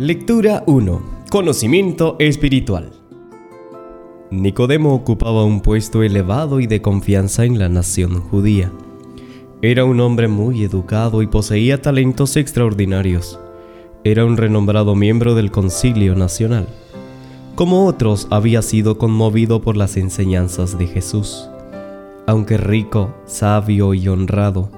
Lectura 1. Conocimiento espiritual. Nicodemo ocupaba un puesto elevado y de confianza en la nación judía. Era un hombre muy educado y poseía talentos extraordinarios. Era un renombrado miembro del Concilio Nacional. Como otros, había sido conmovido por las enseñanzas de Jesús. Aunque rico, sabio y honrado,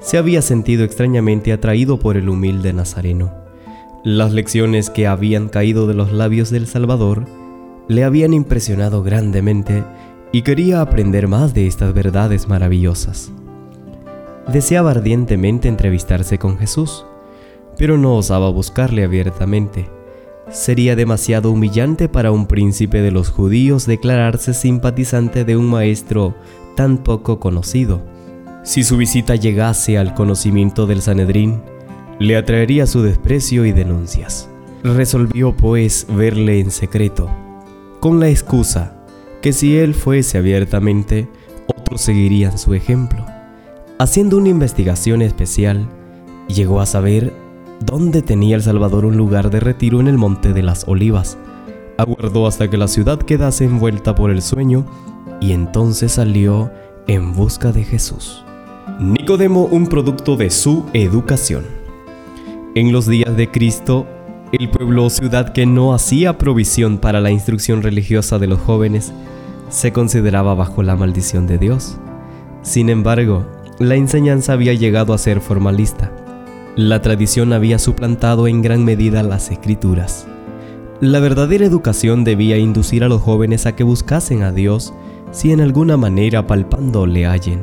se había sentido extrañamente atraído por el humilde Nazareno. Las lecciones que habían caído de los labios del Salvador le habían impresionado grandemente y quería aprender más de estas verdades maravillosas. Deseaba ardientemente entrevistarse con Jesús, pero no osaba buscarle abiertamente. Sería demasiado humillante para un príncipe de los judíos declararse simpatizante de un maestro tan poco conocido. Si su visita llegase al conocimiento del Sanedrín, le atraería su desprecio y denuncias. Resolvió pues verle en secreto, con la excusa que si él fuese abiertamente, otros seguirían su ejemplo. Haciendo una investigación especial, llegó a saber dónde tenía el Salvador un lugar de retiro en el Monte de las Olivas. Aguardó hasta que la ciudad quedase envuelta por el sueño y entonces salió en busca de Jesús. Nicodemo, un producto de su educación. En los días de Cristo, el pueblo o ciudad que no hacía provisión para la instrucción religiosa de los jóvenes se consideraba bajo la maldición de Dios. Sin embargo, la enseñanza había llegado a ser formalista. La tradición había suplantado en gran medida las escrituras. La verdadera educación debía inducir a los jóvenes a que buscasen a Dios si en alguna manera palpando le hallen.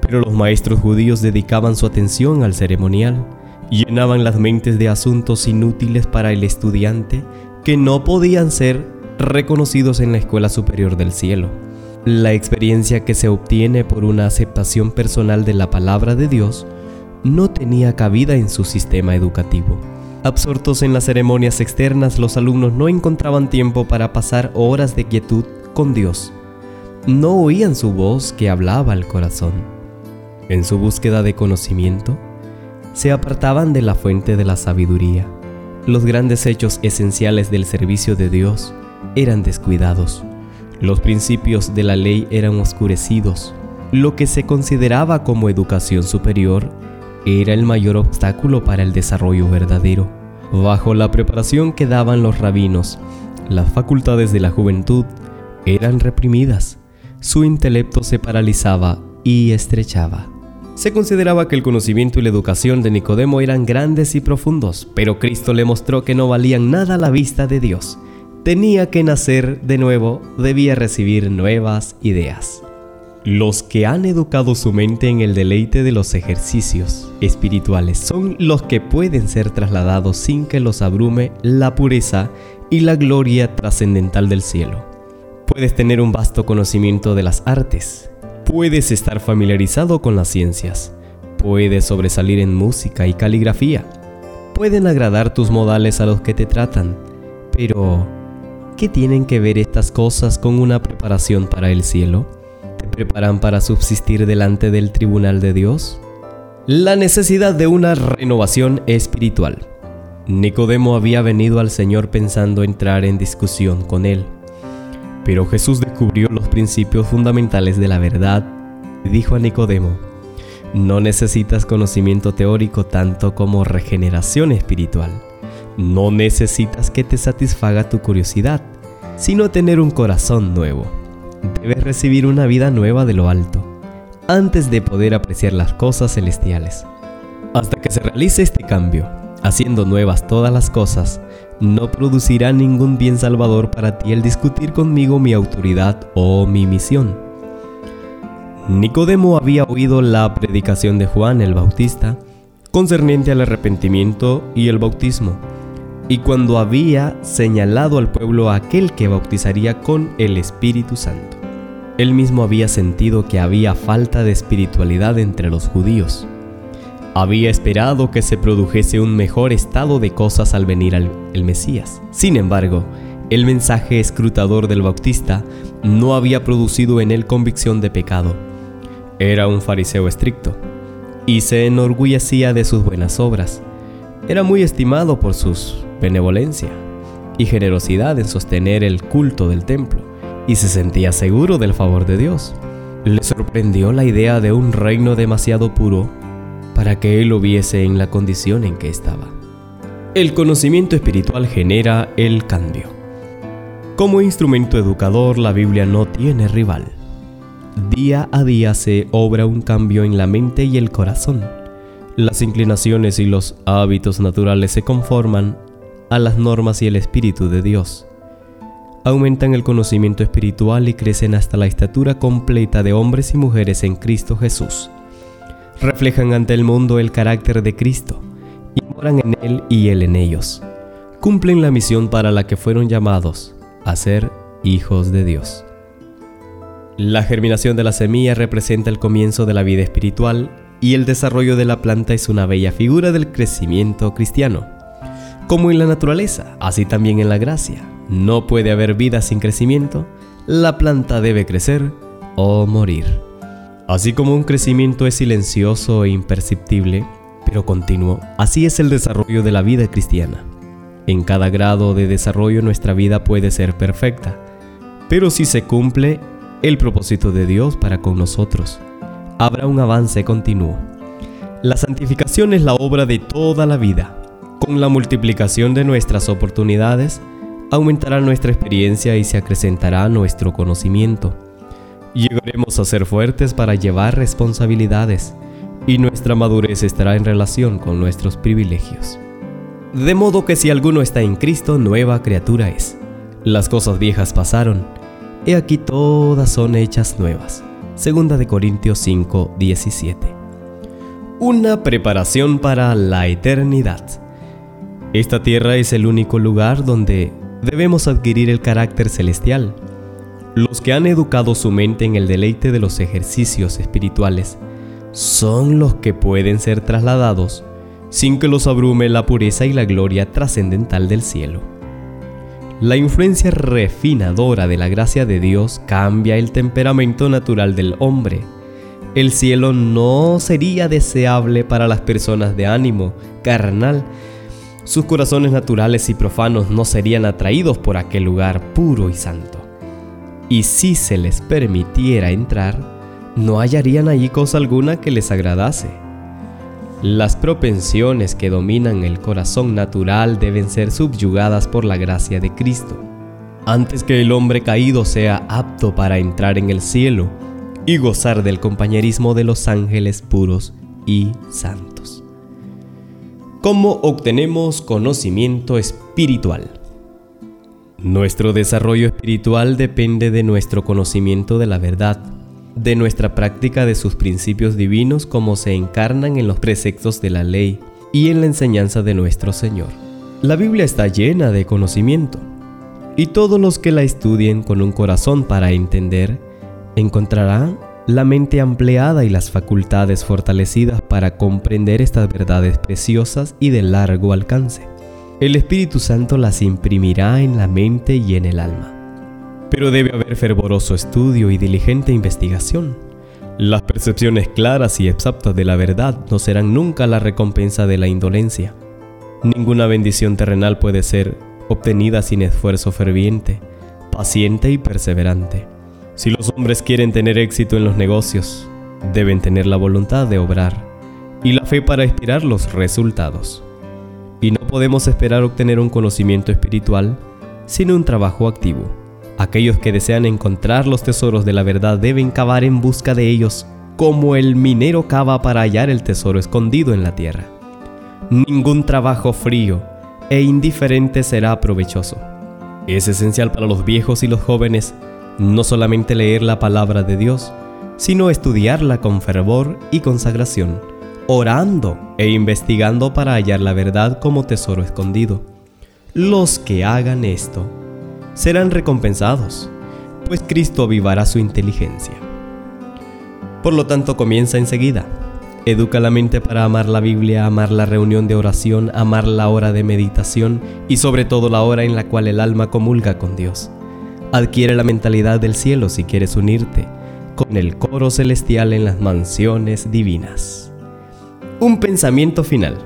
Pero los maestros judíos dedicaban su atención al ceremonial, llenaban las mentes de asuntos inútiles para el estudiante que no podían ser reconocidos en la escuela superior del cielo. La experiencia que se obtiene por una aceptación personal de la palabra de Dios no tenía cabida en su sistema educativo. Absortos en las ceremonias externas, los alumnos no encontraban tiempo para pasar horas de quietud con Dios. No oían su voz que hablaba al corazón. En su búsqueda de conocimiento, se apartaban de la fuente de la sabiduría. Los grandes hechos esenciales del servicio de Dios eran descuidados. Los principios de la ley eran oscurecidos. Lo que se consideraba como educación superior era el mayor obstáculo para el desarrollo verdadero. Bajo la preparación que daban los rabinos, las facultades de la juventud eran reprimidas. Su intelecto se paralizaba y estrechaba. Se consideraba que el conocimiento y la educación de Nicodemo eran grandes y profundos, pero Cristo le mostró que no valían nada la vista de Dios tenía que nacer de nuevo, debía recibir nuevas ideas. Los que han educado su mente en el deleite de los ejercicios espirituales son los que pueden ser trasladados sin que los abrume la pureza y la gloria trascendental del cielo. Puedes tener un vasto conocimiento de las artes, puedes estar familiarizado con las ciencias, puedes sobresalir en música y caligrafía, pueden agradar tus modales a los que te tratan, pero ¿Qué tienen que ver estas cosas con una preparación para el cielo? ¿Te preparan para subsistir delante del tribunal de Dios? La necesidad de una renovación espiritual. Nicodemo había venido al Señor pensando entrar en discusión con él. Pero Jesús descubrió los principios fundamentales de la verdad y dijo a Nicodemo, no necesitas conocimiento teórico tanto como regeneración espiritual. No necesitas que te satisfaga tu curiosidad, sino tener un corazón nuevo. Debes recibir una vida nueva de lo alto, antes de poder apreciar las cosas celestiales. Hasta que se realice este cambio, haciendo nuevas todas las cosas, no producirá ningún bien salvador para ti el discutir conmigo mi autoridad o mi misión. Nicodemo había oído la predicación de Juan el Bautista concerniente al arrepentimiento y el bautismo y cuando había señalado al pueblo aquel que bautizaría con el Espíritu Santo. Él mismo había sentido que había falta de espiritualidad entre los judíos. Había esperado que se produjese un mejor estado de cosas al venir el Mesías. Sin embargo, el mensaje escrutador del Bautista no había producido en él convicción de pecado. Era un fariseo estricto y se enorgullecía de sus buenas obras. Era muy estimado por sus benevolencia y generosidad en sostener el culto del templo y se sentía seguro del favor de Dios. Le sorprendió la idea de un reino demasiado puro para que él lo viese en la condición en que estaba. El conocimiento espiritual genera el cambio. Como instrumento educador, la Biblia no tiene rival. Día a día se obra un cambio en la mente y el corazón. Las inclinaciones y los hábitos naturales se conforman a las normas y el espíritu de Dios. Aumentan el conocimiento espiritual y crecen hasta la estatura completa de hombres y mujeres en Cristo Jesús. Reflejan ante el mundo el carácter de Cristo y moran en Él y Él en ellos. Cumplen la misión para la que fueron llamados, a ser hijos de Dios. La germinación de la semilla representa el comienzo de la vida espiritual y el desarrollo de la planta es una bella figura del crecimiento cristiano. Como en la naturaleza, así también en la gracia. No puede haber vida sin crecimiento, la planta debe crecer o morir. Así como un crecimiento es silencioso e imperceptible, pero continuo, así es el desarrollo de la vida cristiana. En cada grado de desarrollo nuestra vida puede ser perfecta, pero si se cumple el propósito de Dios para con nosotros, habrá un avance continuo. La santificación es la obra de toda la vida. Con la multiplicación de nuestras oportunidades, aumentará nuestra experiencia y se acrecentará nuestro conocimiento. Llegaremos a ser fuertes para llevar responsabilidades y nuestra madurez estará en relación con nuestros privilegios. De modo que si alguno está en Cristo, nueva criatura es. Las cosas viejas pasaron, he aquí todas son hechas nuevas. Segunda de Corintios 5, 17. Una preparación para la eternidad. Esta tierra es el único lugar donde debemos adquirir el carácter celestial. Los que han educado su mente en el deleite de los ejercicios espirituales son los que pueden ser trasladados sin que los abrume la pureza y la gloria trascendental del cielo. La influencia refinadora de la gracia de Dios cambia el temperamento natural del hombre. El cielo no sería deseable para las personas de ánimo carnal. Sus corazones naturales y profanos no serían atraídos por aquel lugar puro y santo. Y si se les permitiera entrar, no hallarían allí cosa alguna que les agradase las propensiones que dominan el corazón natural deben ser subyugadas por la gracia de Cristo, antes que el hombre caído sea apto para entrar en el cielo y gozar del compañerismo de los ángeles puros y santos. ¿Cómo obtenemos conocimiento espiritual? Nuestro desarrollo espiritual depende de nuestro conocimiento de la verdad de nuestra práctica de sus principios divinos como se encarnan en los preceptos de la ley y en la enseñanza de nuestro Señor. La Biblia está llena de conocimiento, y todos los que la estudien con un corazón para entender, encontrarán la mente ampliada y las facultades fortalecidas para comprender estas verdades preciosas y de largo alcance. El Espíritu Santo las imprimirá en la mente y en el alma pero debe haber fervoroso estudio y diligente investigación. Las percepciones claras y exactas de la verdad no serán nunca la recompensa de la indolencia. Ninguna bendición terrenal puede ser obtenida sin esfuerzo ferviente, paciente y perseverante. Si los hombres quieren tener éxito en los negocios, deben tener la voluntad de obrar y la fe para inspirar los resultados. Y no podemos esperar obtener un conocimiento espiritual sin un trabajo activo. Aquellos que desean encontrar los tesoros de la verdad deben cavar en busca de ellos, como el minero cava para hallar el tesoro escondido en la tierra. Ningún trabajo frío e indiferente será provechoso. Es esencial para los viejos y los jóvenes no solamente leer la palabra de Dios, sino estudiarla con fervor y consagración, orando e investigando para hallar la verdad como tesoro escondido. Los que hagan esto serán recompensados, pues Cristo avivará su inteligencia. Por lo tanto, comienza enseguida. Educa la mente para amar la Biblia, amar la reunión de oración, amar la hora de meditación y sobre todo la hora en la cual el alma comulga con Dios. Adquiere la mentalidad del cielo si quieres unirte con el coro celestial en las mansiones divinas. Un pensamiento final.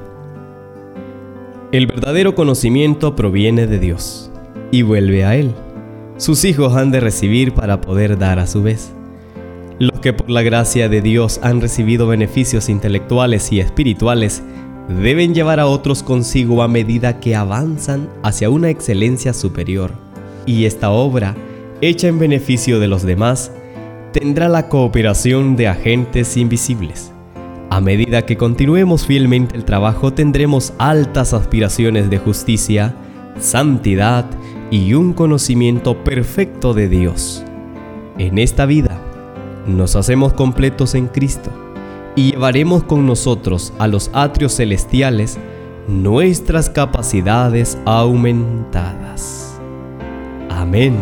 El verdadero conocimiento proviene de Dios y vuelve a Él. Sus hijos han de recibir para poder dar a su vez. Los que por la gracia de Dios han recibido beneficios intelectuales y espirituales deben llevar a otros consigo a medida que avanzan hacia una excelencia superior. Y esta obra, hecha en beneficio de los demás, tendrá la cooperación de agentes invisibles. A medida que continuemos fielmente el trabajo tendremos altas aspiraciones de justicia, santidad y un conocimiento perfecto de Dios. En esta vida nos hacemos completos en Cristo y llevaremos con nosotros a los atrios celestiales nuestras capacidades aumentadas. Amén.